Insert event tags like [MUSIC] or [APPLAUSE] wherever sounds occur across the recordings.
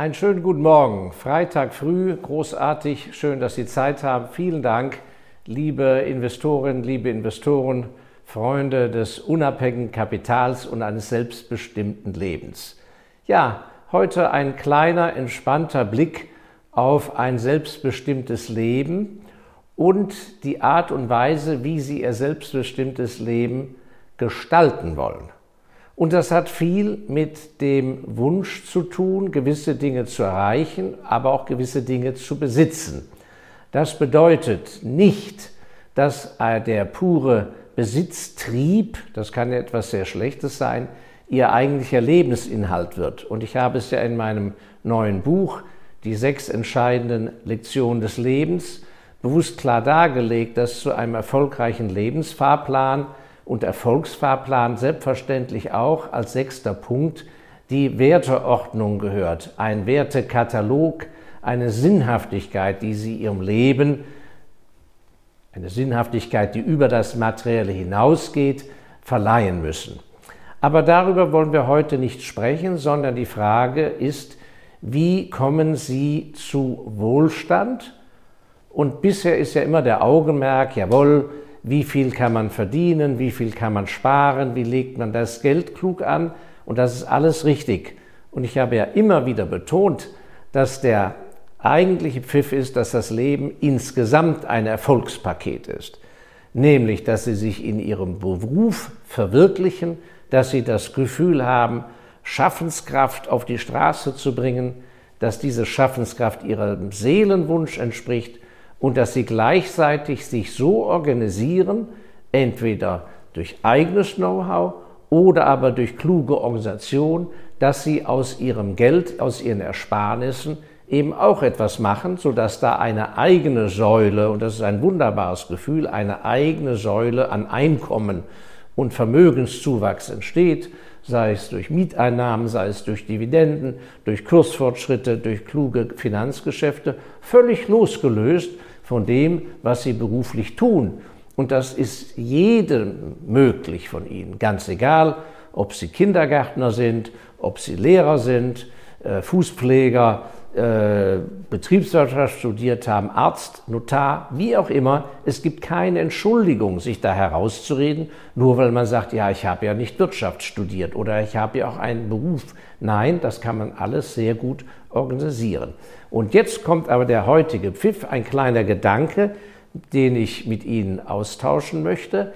Einen schönen guten Morgen. Freitag früh, großartig. Schön, dass Sie Zeit haben. Vielen Dank, liebe Investorinnen, liebe Investoren, Freunde des unabhängigen Kapitals und eines selbstbestimmten Lebens. Ja, heute ein kleiner, entspannter Blick auf ein selbstbestimmtes Leben und die Art und Weise, wie Sie Ihr selbstbestimmtes Leben gestalten wollen. Und das hat viel mit dem Wunsch zu tun, gewisse Dinge zu erreichen, aber auch gewisse Dinge zu besitzen. Das bedeutet nicht, dass der pure Besitztrieb, das kann ja etwas sehr Schlechtes sein, ihr eigentlicher Lebensinhalt wird. Und ich habe es ja in meinem neuen Buch, die sechs entscheidenden Lektionen des Lebens, bewusst klar dargelegt, dass zu einem erfolgreichen Lebensfahrplan und Erfolgsfahrplan selbstverständlich auch als sechster Punkt die Werteordnung gehört, ein Wertekatalog, eine Sinnhaftigkeit, die Sie Ihrem Leben, eine Sinnhaftigkeit, die über das Materielle hinausgeht, verleihen müssen. Aber darüber wollen wir heute nicht sprechen, sondern die Frage ist, wie kommen Sie zu Wohlstand? Und bisher ist ja immer der Augenmerk, jawohl, wie viel kann man verdienen, wie viel kann man sparen, wie legt man das Geld klug an. Und das ist alles richtig. Und ich habe ja immer wieder betont, dass der eigentliche Pfiff ist, dass das Leben insgesamt ein Erfolgspaket ist. Nämlich, dass Sie sich in Ihrem Beruf verwirklichen, dass Sie das Gefühl haben, Schaffenskraft auf die Straße zu bringen, dass diese Schaffenskraft Ihrem Seelenwunsch entspricht und dass sie gleichzeitig sich so organisieren, entweder durch eigenes Know-how oder aber durch kluge Organisation, dass sie aus ihrem Geld, aus ihren Ersparnissen eben auch etwas machen, sodass da eine eigene Säule, und das ist ein wunderbares Gefühl, eine eigene Säule an Einkommen und Vermögenszuwachs entsteht, sei es durch Mieteinnahmen, sei es durch Dividenden, durch Kursfortschritte, durch kluge Finanzgeschäfte, völlig losgelöst von dem, was sie beruflich tun. Und das ist jedem möglich von ihnen, ganz egal, ob sie Kindergärtner sind, ob sie Lehrer sind, äh, Fußpfleger, äh, Betriebswirtschaft studiert haben, Arzt, Notar, wie auch immer. Es gibt keine Entschuldigung, sich da herauszureden, nur weil man sagt, ja, ich habe ja nicht Wirtschaft studiert oder ich habe ja auch einen Beruf. Nein, das kann man alles sehr gut organisieren. Und jetzt kommt aber der heutige Pfiff, ein kleiner Gedanke, den ich mit Ihnen austauschen möchte.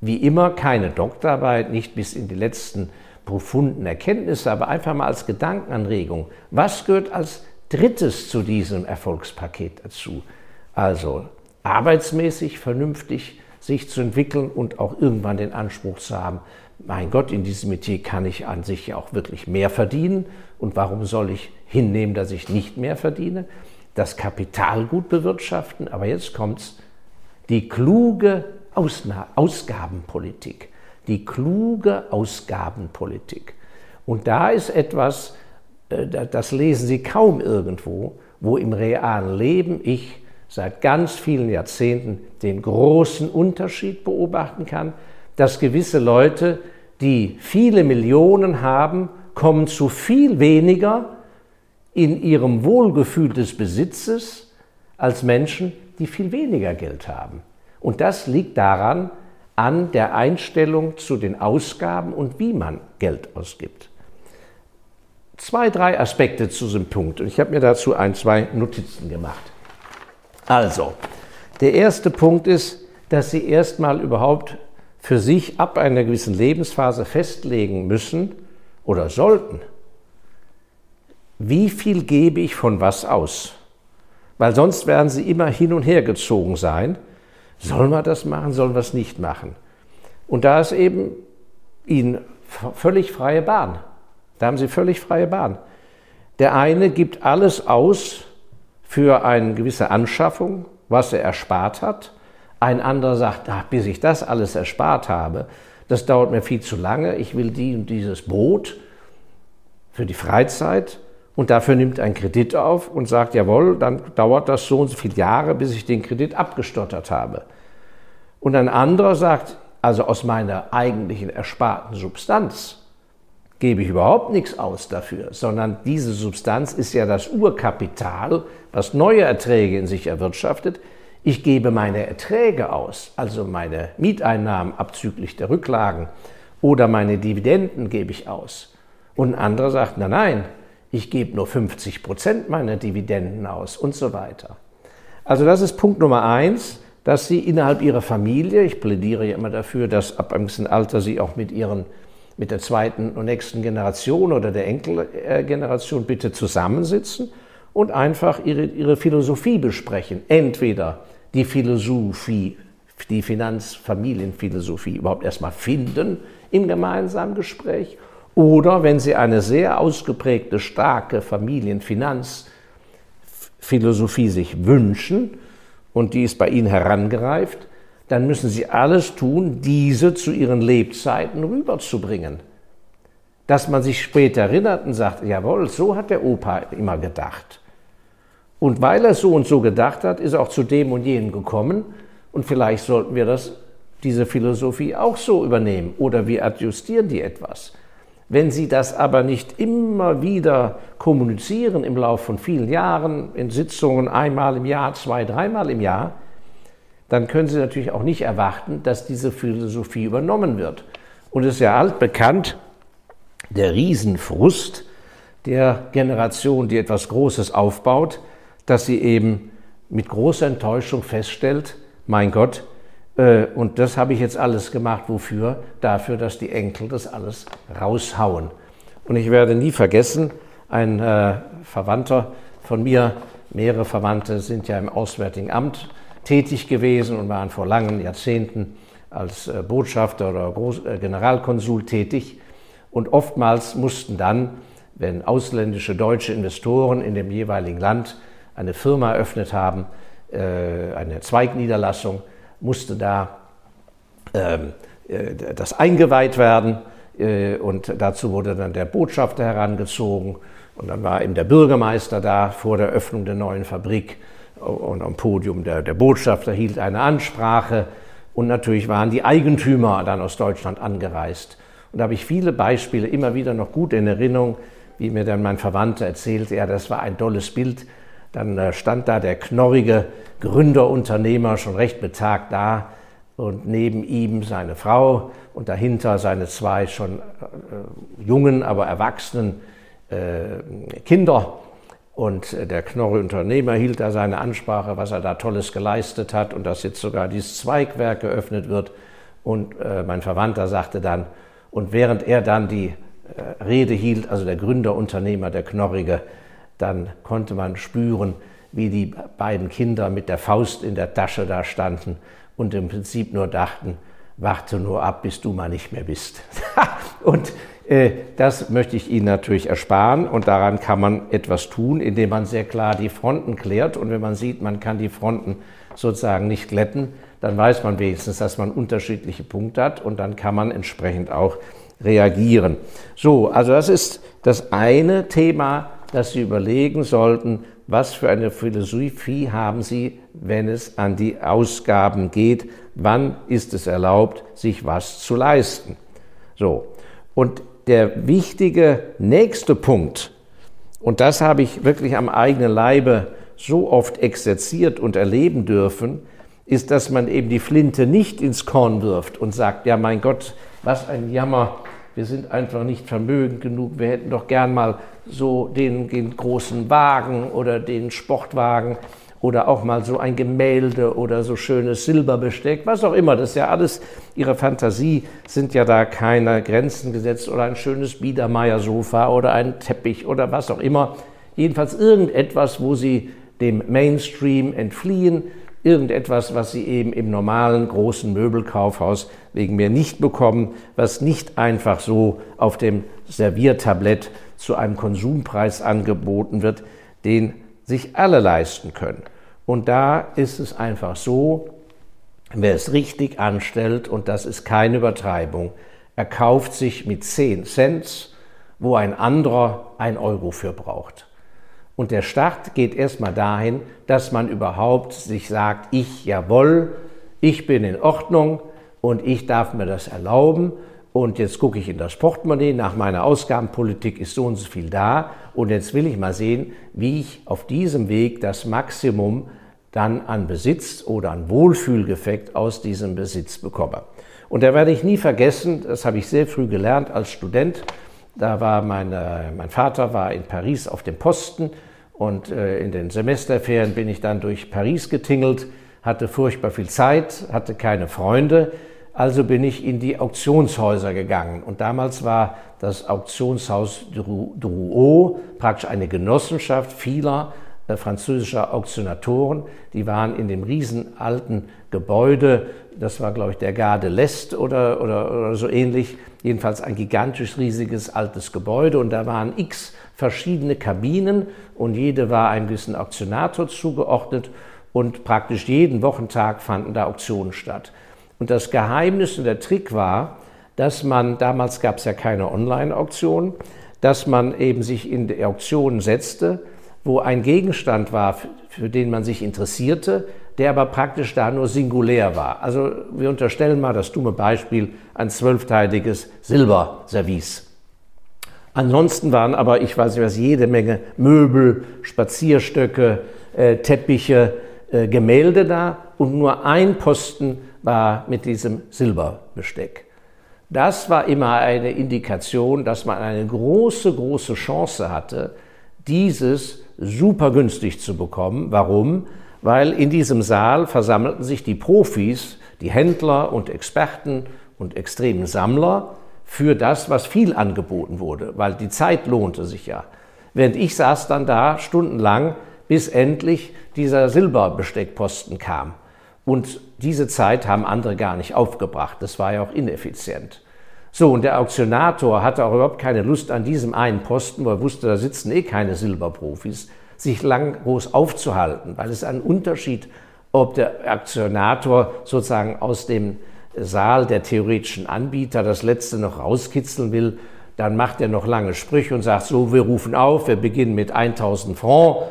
Wie immer keine Doktorarbeit, nicht bis in die letzten profunden Erkenntnisse, aber einfach mal als Gedankenanregung. Was gehört als drittes zu diesem Erfolgspaket dazu? Also arbeitsmäßig, vernünftig sich zu entwickeln und auch irgendwann den Anspruch zu haben, mein Gott, in diesem Metier kann ich an sich ja auch wirklich mehr verdienen und warum soll ich hinnehmen, dass ich nicht mehr verdiene? Das Kapital gut bewirtschaften, aber jetzt kommt's, die kluge Ausna Ausgabenpolitik, die kluge Ausgabenpolitik. Und da ist etwas, äh, das lesen Sie kaum irgendwo, wo im realen Leben ich seit ganz vielen Jahrzehnten den großen Unterschied beobachten kann, dass gewisse Leute, die viele Millionen haben, kommen zu viel weniger in ihrem Wohlgefühl des Besitzes als Menschen, die viel weniger Geld haben. Und das liegt daran, an der Einstellung zu den Ausgaben und wie man Geld ausgibt. Zwei, drei Aspekte zu diesem Punkt. Und ich habe mir dazu ein, zwei Notizen gemacht. Also, der erste Punkt ist, dass Sie erstmal überhaupt für sich ab einer gewissen Lebensphase festlegen müssen oder sollten, wie viel gebe ich von was aus? Weil sonst werden sie immer hin und her gezogen sein. Sollen wir das machen, sollen wir es nicht machen? Und da ist eben ihnen völlig freie Bahn. Da haben sie völlig freie Bahn. Der eine gibt alles aus für eine gewisse Anschaffung, was er erspart hat. Ein anderer sagt, ach, bis ich das alles erspart habe, das dauert mir viel zu lange, ich will die und dieses Brot für die Freizeit und dafür nimmt ein Kredit auf und sagt, jawohl, dann dauert das so und so viele Jahre, bis ich den Kredit abgestottert habe. Und ein anderer sagt, also aus meiner eigentlichen ersparten Substanz gebe ich überhaupt nichts aus dafür, sondern diese Substanz ist ja das Urkapital, was neue Erträge in sich erwirtschaftet. Ich gebe meine Erträge aus, also meine Mieteinnahmen abzüglich der Rücklagen oder meine Dividenden gebe ich aus. Und ein anderer sagt, nein, nein, ich gebe nur 50 Prozent meiner Dividenden aus und so weiter. Also das ist Punkt Nummer eins, dass Sie innerhalb Ihrer Familie, ich plädiere ja immer dafür, dass ab einem gewissen Alter Sie auch mit Ihren mit der zweiten und nächsten Generation oder der Enkelgeneration bitte zusammensitzen und einfach ihre, ihre Philosophie besprechen. Entweder die Philosophie, die Finanzfamilienphilosophie überhaupt erstmal finden im gemeinsamen Gespräch oder wenn Sie eine sehr ausgeprägte, starke Familienfinanzphilosophie sich wünschen und die ist bei Ihnen herangereift, dann müssen Sie alles tun, diese zu Ihren Lebzeiten rüberzubringen. Dass man sich später erinnert und sagt, jawohl, so hat der Opa immer gedacht. Und weil er so und so gedacht hat, ist er auch zu dem und jenem gekommen. Und vielleicht sollten wir das, diese Philosophie auch so übernehmen oder wir adjustieren die etwas. Wenn Sie das aber nicht immer wieder kommunizieren im Laufe von vielen Jahren, in Sitzungen einmal im Jahr, zwei, dreimal im Jahr, dann können Sie natürlich auch nicht erwarten, dass diese Philosophie übernommen wird. Und es ist ja altbekannt, der Riesenfrust der Generation, die etwas Großes aufbaut, dass sie eben mit großer Enttäuschung feststellt, mein Gott, äh, und das habe ich jetzt alles gemacht, wofür? Dafür, dass die Enkel das alles raushauen. Und ich werde nie vergessen, ein äh, Verwandter von mir, mehrere Verwandte sind ja im Auswärtigen Amt tätig gewesen und waren vor langen Jahrzehnten als äh, Botschafter oder Groß äh, Generalkonsul tätig. Und oftmals mussten dann, wenn ausländische deutsche Investoren in dem jeweiligen Land eine Firma eröffnet haben, äh, eine Zweigniederlassung, musste da ähm, das eingeweiht werden und dazu wurde dann der Botschafter herangezogen und dann war eben der Bürgermeister da vor der Öffnung der neuen Fabrik und am Podium der, der Botschafter hielt eine Ansprache und natürlich waren die Eigentümer dann aus Deutschland angereist. Und da habe ich viele Beispiele immer wieder noch gut in Erinnerung, wie mir dann mein Verwandter erzählte, ja, das war ein tolles Bild. Dann äh, stand da der knorrige Gründerunternehmer schon recht betagt da und neben ihm seine Frau und dahinter seine zwei schon äh, jungen, aber erwachsenen äh, Kinder. Und äh, der knorre Unternehmer hielt da seine Ansprache, was er da Tolles geleistet hat und dass jetzt sogar dieses Zweigwerk geöffnet wird. Und äh, mein Verwandter sagte dann, und während er dann die äh, Rede hielt, also der Gründerunternehmer, der Knorrige, dann konnte man spüren, wie die beiden Kinder mit der Faust in der Tasche da standen und im Prinzip nur dachten, warte nur ab, bis du mal nicht mehr bist. [LAUGHS] und äh, das möchte ich Ihnen natürlich ersparen und daran kann man etwas tun, indem man sehr klar die Fronten klärt. Und wenn man sieht, man kann die Fronten sozusagen nicht glätten, dann weiß man wenigstens, dass man unterschiedliche Punkte hat und dann kann man entsprechend auch reagieren. So, also das ist das eine Thema, das Sie überlegen sollten, was für eine Philosophie haben Sie, wenn es an die Ausgaben geht? Wann ist es erlaubt, sich was zu leisten? So. Und der wichtige nächste Punkt, und das habe ich wirklich am eigenen Leibe so oft exerziert und erleben dürfen, ist, dass man eben die Flinte nicht ins Korn wirft und sagt, ja mein Gott, was ein Jammer, wir sind einfach nicht vermögend genug, wir hätten doch gern mal so den, den großen Wagen oder den Sportwagen oder auch mal so ein Gemälde oder so schönes Silberbesteck, was auch immer. Das ist ja alles, Ihre Fantasie sind ja da keine Grenzen gesetzt oder ein schönes Biedermeier-Sofa oder ein Teppich oder was auch immer. Jedenfalls irgendetwas, wo Sie dem Mainstream entfliehen, irgendetwas, was Sie eben im normalen großen Möbelkaufhaus wegen mir nicht bekommen, was nicht einfach so auf dem Serviertablett zu einem Konsumpreis angeboten wird, den sich alle leisten können. Und da ist es einfach so, wer es richtig anstellt, und das ist keine Übertreibung, er kauft sich mit 10 Cent, wo ein anderer ein Euro für braucht. Und der Start geht erstmal dahin, dass man überhaupt sich sagt, ich jawohl, ich bin in Ordnung und ich darf mir das erlauben. und jetzt gucke ich in das Portemonnaie, nach meiner Ausgabenpolitik ist so und so viel da und jetzt will ich mal sehen, wie ich auf diesem Weg das Maximum dann an Besitz oder an Wohlfühlgefekt aus diesem Besitz bekomme. Und da werde ich nie vergessen, das habe ich sehr früh gelernt als Student, da war meine, mein Vater war in Paris auf dem Posten und äh, in den Semesterferien bin ich dann durch Paris getingelt, hatte furchtbar viel Zeit, hatte keine Freunde also bin ich in die Auktionshäuser gegangen. Und damals war das Auktionshaus Drouot praktisch eine Genossenschaft vieler äh, französischer Auktionatoren. Die waren in dem riesen alten Gebäude, das war, glaube ich, der Garde l'Est oder, oder, oder so ähnlich, jedenfalls ein gigantisch riesiges altes Gebäude. Und da waren x verschiedene Kabinen und jede war einem gewissen Auktionator zugeordnet. Und praktisch jeden Wochentag fanden da Auktionen statt. Und das Geheimnis und der Trick war, dass man, damals gab es ja keine Online-Auktion, dass man eben sich in die Auktion setzte, wo ein Gegenstand war, für den man sich interessierte, der aber praktisch da nur singulär war. Also wir unterstellen mal das dumme Beispiel ein zwölfteiliges Silberservice. Ansonsten waren aber, ich weiß nicht was, jede Menge Möbel, Spazierstöcke, äh, Teppiche, äh, Gemälde da und nur ein Posten war mit diesem Silberbesteck. Das war immer eine Indikation, dass man eine große, große Chance hatte, dieses super günstig zu bekommen. Warum? Weil in diesem Saal versammelten sich die Profis, die Händler und Experten und extremen Sammler für das, was viel angeboten wurde, weil die Zeit lohnte sich ja. Während ich saß dann da stundenlang, bis endlich dieser Silberbesteckposten kam. Und diese Zeit haben andere gar nicht aufgebracht. Das war ja auch ineffizient. So, und der Auktionator hatte auch überhaupt keine Lust an diesem einen Posten, wo er wusste, da sitzen eh keine Silberprofis, sich lang groß aufzuhalten, weil es ein Unterschied, ob der Auktionator sozusagen aus dem Saal der theoretischen Anbieter das letzte noch rauskitzeln will, dann macht er noch lange Sprüche und sagt so, wir rufen auf, wir beginnen mit 1000 Francs.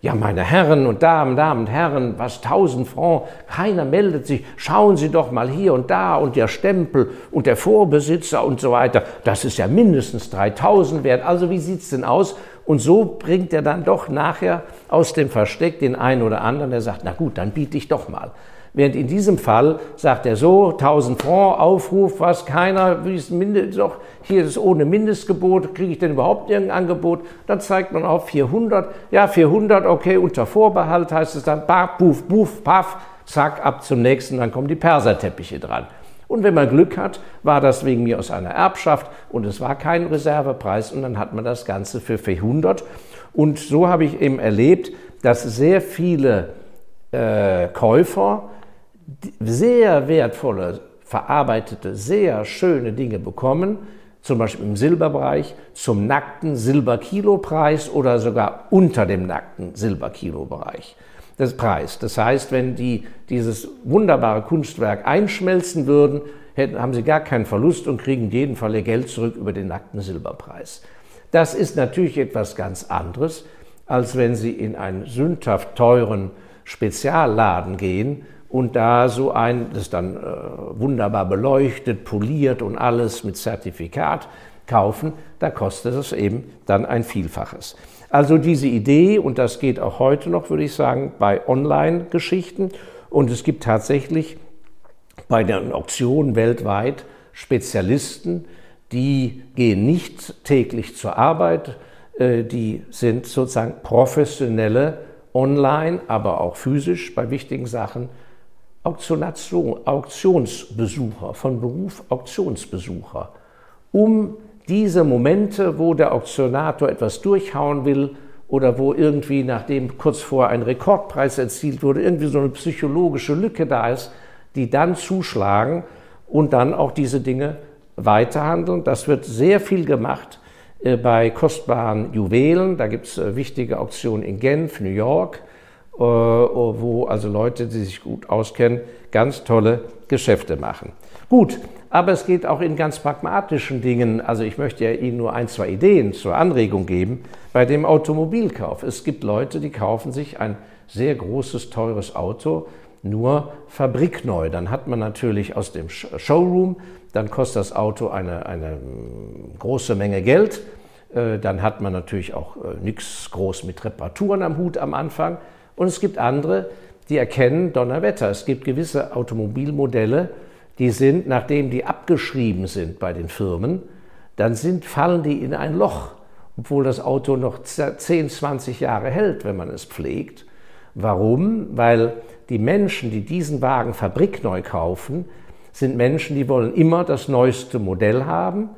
Ja, meine Herren und Damen, Damen und Herren, was tausend Francs, keiner meldet sich, schauen Sie doch mal hier und da und der Stempel und der Vorbesitzer und so weiter, das ist ja mindestens 3000 wert, also wie sieht's denn aus? Und so bringt er dann doch nachher aus dem Versteck den einen oder anderen, der sagt, na gut, dann biete ich doch mal. Während in diesem Fall sagt er so, 1000 Francs, Aufruf, was keiner, wie ist Mindest, doch, hier ist ohne Mindestgebot, kriege ich denn überhaupt irgendein Angebot? Dann zeigt man auf 400, ja 400, okay, unter Vorbehalt heißt es dann, baf, buf, buf, paff, zack, ab zum nächsten, dann kommen die Perserteppiche dran. Und wenn man Glück hat, war das wegen mir aus einer Erbschaft und es war kein Reservepreis und dann hat man das Ganze für 400. Und so habe ich eben erlebt, dass sehr viele äh, Käufer sehr wertvolle, verarbeitete, sehr schöne Dinge bekommen, zum Beispiel im Silberbereich, zum nackten Silberkilopreis oder sogar unter dem nackten Silberkilobereich. Das Preis. Das heißt, wenn die dieses wunderbare Kunstwerk einschmelzen würden, hätten, haben sie gar keinen Verlust und kriegen in jedem Fall ihr Geld zurück über den nackten Silberpreis. Das ist natürlich etwas ganz anderes, als wenn Sie in einen sündhaft teuren Spezialladen gehen und da so ein, das dann äh, wunderbar beleuchtet, poliert und alles mit Zertifikat kaufen, da kostet es eben dann ein Vielfaches. Also diese Idee, und das geht auch heute noch, würde ich sagen, bei Online-Geschichten, und es gibt tatsächlich bei den Auktionen weltweit Spezialisten, die gehen nicht täglich zur Arbeit, äh, die sind sozusagen professionelle online, aber auch physisch bei wichtigen Sachen. Auktionsbesucher, von Beruf Auktionsbesucher, um diese Momente, wo der Auktionator etwas durchhauen will oder wo irgendwie, nachdem kurz vor ein Rekordpreis erzielt wurde, irgendwie so eine psychologische Lücke da ist, die dann zuschlagen und dann auch diese Dinge weiterhandeln. Das wird sehr viel gemacht äh, bei kostbaren Juwelen. Da gibt es äh, wichtige Auktionen in Genf, New York, äh, wo also Leute, die sich gut auskennen, ganz tolle Geschäfte machen. Gut, aber es geht auch in ganz pragmatischen Dingen. Also ich möchte ja Ihnen nur ein, zwei Ideen zur Anregung geben bei dem Automobilkauf. Es gibt Leute, die kaufen sich ein sehr großes, teures Auto, nur fabrikneu. Dann hat man natürlich aus dem Showroom, dann kostet das Auto eine, eine mm, große Menge Geld. Äh, dann hat man natürlich auch äh, nichts groß mit Reparaturen am Hut am Anfang. Und es gibt andere, die erkennen Donnerwetter. Es gibt gewisse Automobilmodelle, die sind, nachdem die abgeschrieben sind bei den Firmen, dann sind, fallen die in ein Loch, obwohl das Auto noch 10, 20 Jahre hält, wenn man es pflegt. Warum? Weil die Menschen, die diesen Wagen fabrikneu kaufen, sind Menschen, die wollen immer das neueste Modell haben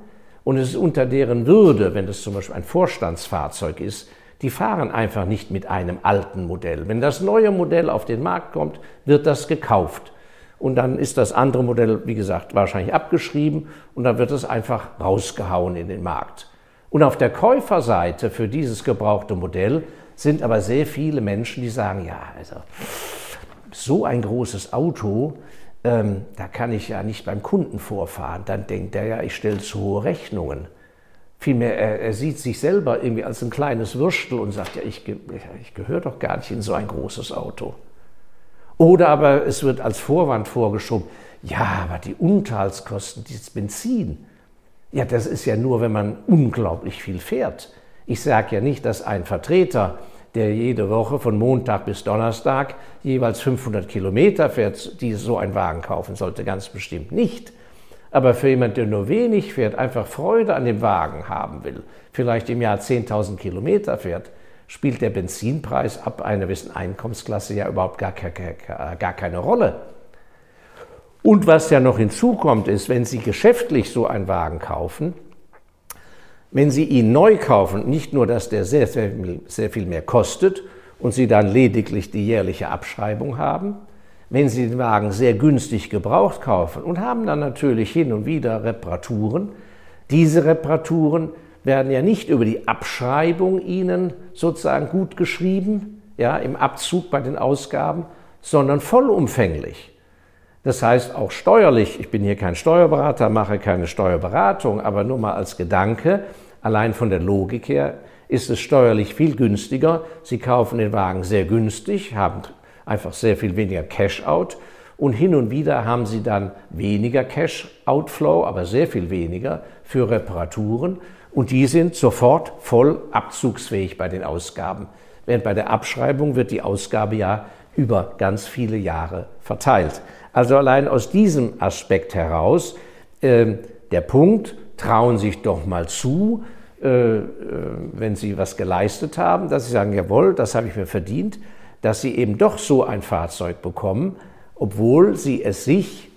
und es ist unter deren Würde, wenn das zum Beispiel ein Vorstandsfahrzeug ist, die fahren einfach nicht mit einem alten Modell. Wenn das neue Modell auf den Markt kommt, wird das gekauft. Und dann ist das andere Modell, wie gesagt, wahrscheinlich abgeschrieben und dann wird es einfach rausgehauen in den Markt. Und auf der Käuferseite für dieses gebrauchte Modell sind aber sehr viele Menschen, die sagen, ja, also so ein großes Auto, ähm, da kann ich ja nicht beim Kunden vorfahren. Dann denkt er ja, ich stelle zu hohe Rechnungen. Vielmehr, er, er, sieht sich selber irgendwie als ein kleines Würstel und sagt, ja, ich, ich gehöre doch gar nicht in so ein großes Auto. Oder aber es wird als Vorwand vorgeschoben, ja, aber die Unterhaltskosten, dieses Benzin, ja, das ist ja nur, wenn man unglaublich viel fährt. Ich sage ja nicht, dass ein Vertreter der jede Woche von Montag bis Donnerstag jeweils 500 Kilometer fährt, die so einen Wagen kaufen sollte, ganz bestimmt nicht. Aber für jemanden, der nur wenig fährt, einfach Freude an dem Wagen haben will, vielleicht im Jahr 10.000 Kilometer fährt, spielt der Benzinpreis ab einer gewissen Einkommensklasse ja überhaupt gar, gar keine Rolle. Und was ja noch hinzukommt, ist, wenn Sie geschäftlich so einen Wagen kaufen, wenn Sie ihn neu kaufen, nicht nur, dass der sehr, sehr, sehr viel mehr kostet und Sie dann lediglich die jährliche Abschreibung haben, wenn Sie den Wagen sehr günstig gebraucht kaufen und haben dann natürlich hin und wieder Reparaturen, diese Reparaturen werden ja nicht über die Abschreibung Ihnen sozusagen gut geschrieben, ja, im Abzug bei den Ausgaben, sondern vollumfänglich. Das heißt auch steuerlich, ich bin hier kein Steuerberater, mache keine Steuerberatung, aber nur mal als Gedanke, allein von der Logik her ist es steuerlich viel günstiger. Sie kaufen den Wagen sehr günstig, haben einfach sehr viel weniger Cash-out und hin und wieder haben Sie dann weniger Cash-outflow, aber sehr viel weniger für Reparaturen und die sind sofort voll abzugsfähig bei den Ausgaben. Während bei der Abschreibung wird die Ausgabe ja über ganz viele Jahre verteilt. Also allein aus diesem Aspekt heraus, äh, der Punkt, trauen sich doch mal zu, äh, äh, wenn sie was geleistet haben, dass sie sagen, jawohl, das habe ich mir verdient, dass sie eben doch so ein Fahrzeug bekommen, obwohl sie es sich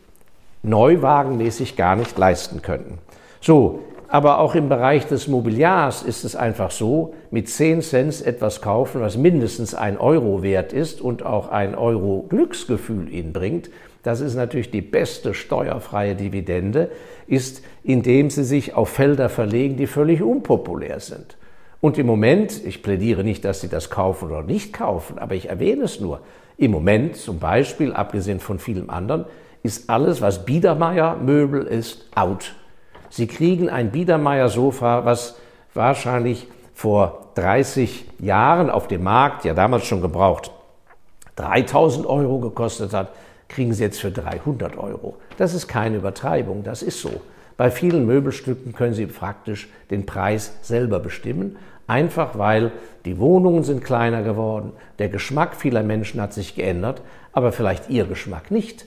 neuwagenmäßig gar nicht leisten könnten. So, aber auch im Bereich des Mobiliars ist es einfach so, mit 10 Cent etwas kaufen, was mindestens ein Euro wert ist und auch ein Euro Glücksgefühl ihnen bringt, das ist natürlich die beste steuerfreie Dividende, ist, indem sie sich auf Felder verlegen, die völlig unpopulär sind. Und im Moment, ich plädiere nicht, dass Sie das kaufen oder nicht kaufen, aber ich erwähne es nur, im Moment zum Beispiel, abgesehen von vielem anderen, ist alles, was Biedermeier Möbel ist, out. Sie kriegen ein Biedermeier Sofa, was wahrscheinlich vor 30 Jahren auf dem Markt, ja damals schon gebraucht, 3000 Euro gekostet hat, kriegen Sie jetzt für 300 Euro. Das ist keine Übertreibung, das ist so. Bei vielen Möbelstücken können Sie praktisch den Preis selber bestimmen, einfach weil die Wohnungen sind kleiner geworden, der Geschmack vieler Menschen hat sich geändert, aber vielleicht Ihr Geschmack nicht.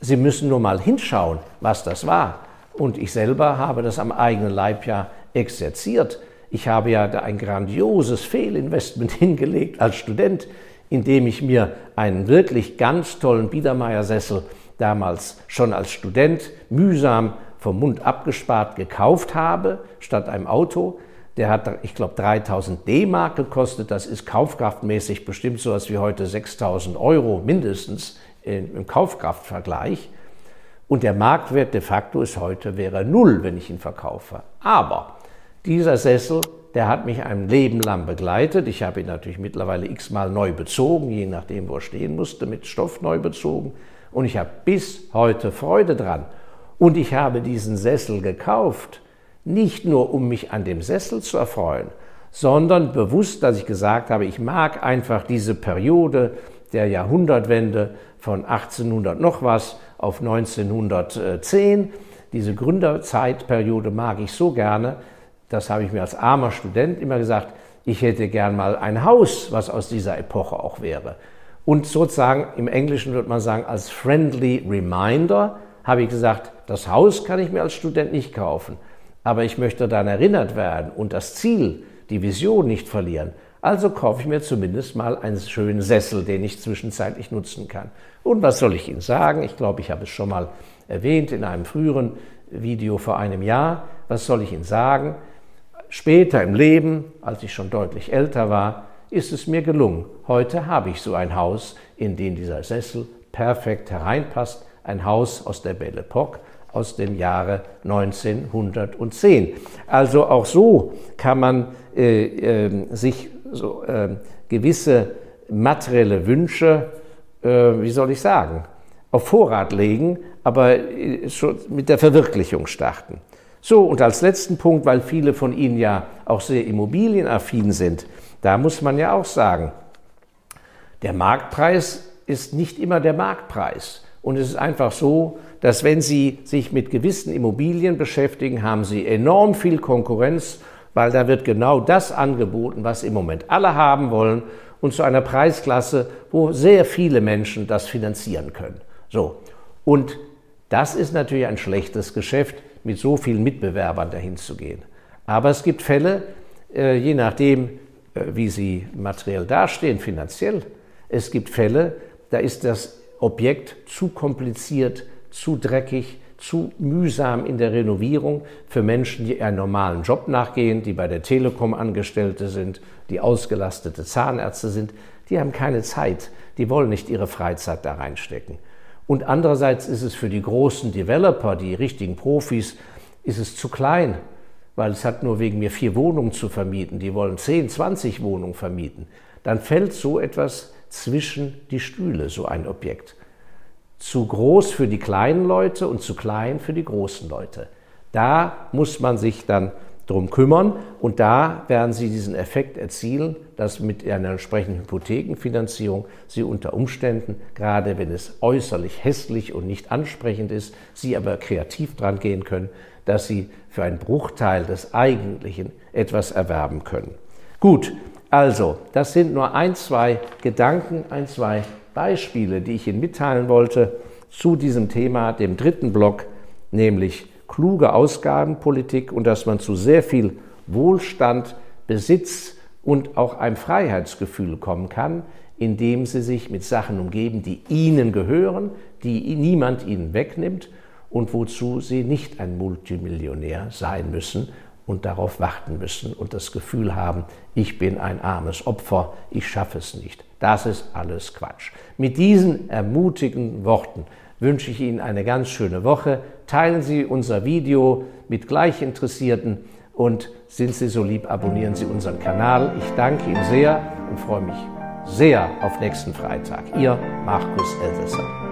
Sie müssen nur mal hinschauen, was das war. Und ich selber habe das am eigenen Leib ja exerziert. Ich habe ja da ein grandioses Fehlinvestment [LAUGHS] hingelegt als Student, indem ich mir einen wirklich ganz tollen Biedermeiersessel damals schon als Student mühsam vom Mund abgespart gekauft habe, statt einem Auto. Der hat, ich glaube, 3000 D-Mark gekostet. Das ist kaufkraftmäßig bestimmt so etwas wie heute 6000 Euro mindestens im Kaufkraftvergleich. Und der Marktwert de facto ist heute, wäre null, wenn ich ihn verkaufe. Aber dieser Sessel, der hat mich ein Leben lang begleitet. Ich habe ihn natürlich mittlerweile x-mal neu bezogen, je nachdem, wo er stehen musste, mit Stoff neu bezogen. Und ich habe bis heute Freude dran. Und ich habe diesen Sessel gekauft, nicht nur um mich an dem Sessel zu erfreuen, sondern bewusst, dass ich gesagt habe, ich mag einfach diese Periode der Jahrhundertwende von 1800 noch was auf 1910. Diese Gründerzeitperiode mag ich so gerne. Das habe ich mir als armer Student immer gesagt. Ich hätte gern mal ein Haus, was aus dieser Epoche auch wäre. Und sozusagen im Englischen würde man sagen, als friendly reminder habe ich gesagt, das Haus kann ich mir als Student nicht kaufen, aber ich möchte daran erinnert werden und das Ziel, die Vision nicht verlieren. Also kaufe ich mir zumindest mal einen schönen Sessel, den ich zwischenzeitlich nutzen kann. Und was soll ich Ihnen sagen? Ich glaube, ich habe es schon mal erwähnt in einem früheren Video vor einem Jahr. Was soll ich Ihnen sagen? Später im Leben, als ich schon deutlich älter war, ist es mir gelungen. Heute habe ich so ein Haus, in dem dieser Sessel perfekt hereinpasst. Ein Haus aus der Belle Epoque aus dem Jahre 1910. Also auch so kann man äh, äh, sich so, äh, gewisse materielle Wünsche, äh, wie soll ich sagen, auf Vorrat legen, aber äh, schon mit der Verwirklichung starten. So, und als letzten Punkt, weil viele von Ihnen ja auch sehr immobilienaffin sind, da muss man ja auch sagen, der Marktpreis ist nicht immer der Marktpreis. Und es ist einfach so, dass wenn Sie sich mit gewissen Immobilien beschäftigen, haben Sie enorm viel Konkurrenz, weil da wird genau das angeboten, was im Moment alle haben wollen und zu einer Preisklasse, wo sehr viele Menschen das finanzieren können. So. Und das ist natürlich ein schlechtes Geschäft, mit so vielen Mitbewerbern dahin zu gehen. Aber es gibt Fälle, äh, je nachdem, äh, wie sie materiell dastehen, finanziell. Es gibt Fälle, da ist das Objekt zu kompliziert, zu dreckig, zu mühsam in der Renovierung für Menschen, die einen normalen Job nachgehen, die bei der Telekom Angestellte sind, die ausgelastete Zahnärzte sind. Die haben keine Zeit, die wollen nicht ihre Freizeit da reinstecken. Und andererseits ist es für die großen Developer, die richtigen Profis, ist es zu klein, weil es hat nur wegen mir vier Wohnungen zu vermieten. Die wollen 10, 20 Wohnungen vermieten. Dann fällt so etwas zwischen die Stühle, so ein Objekt. Zu groß für die kleinen Leute und zu klein für die großen Leute. Da muss man sich dann drum kümmern und da werden Sie diesen Effekt erzielen, dass mit einer entsprechenden Hypothekenfinanzierung Sie unter Umständen, gerade wenn es äußerlich hässlich und nicht ansprechend ist, Sie aber kreativ dran gehen können, dass Sie für einen Bruchteil des Eigentlichen etwas erwerben können. Gut, also, das sind nur ein, zwei Gedanken, ein, zwei Beispiele, die ich Ihnen mitteilen wollte zu diesem Thema, dem dritten Block, nämlich kluge Ausgabenpolitik und dass man zu sehr viel Wohlstand, Besitz und auch einem Freiheitsgefühl kommen kann, indem sie sich mit Sachen umgeben, die ihnen gehören, die niemand ihnen wegnimmt und wozu sie nicht ein Multimillionär sein müssen und darauf warten müssen und das Gefühl haben, ich bin ein armes Opfer, ich schaffe es nicht. Das ist alles Quatsch. Mit diesen ermutigenden Worten wünsche ich Ihnen eine ganz schöne Woche. Teilen Sie unser Video mit Gleichinteressierten und sind Sie so lieb, abonnieren Sie unseren Kanal. Ich danke Ihnen sehr und freue mich sehr auf nächsten Freitag. Ihr Markus Elsässer.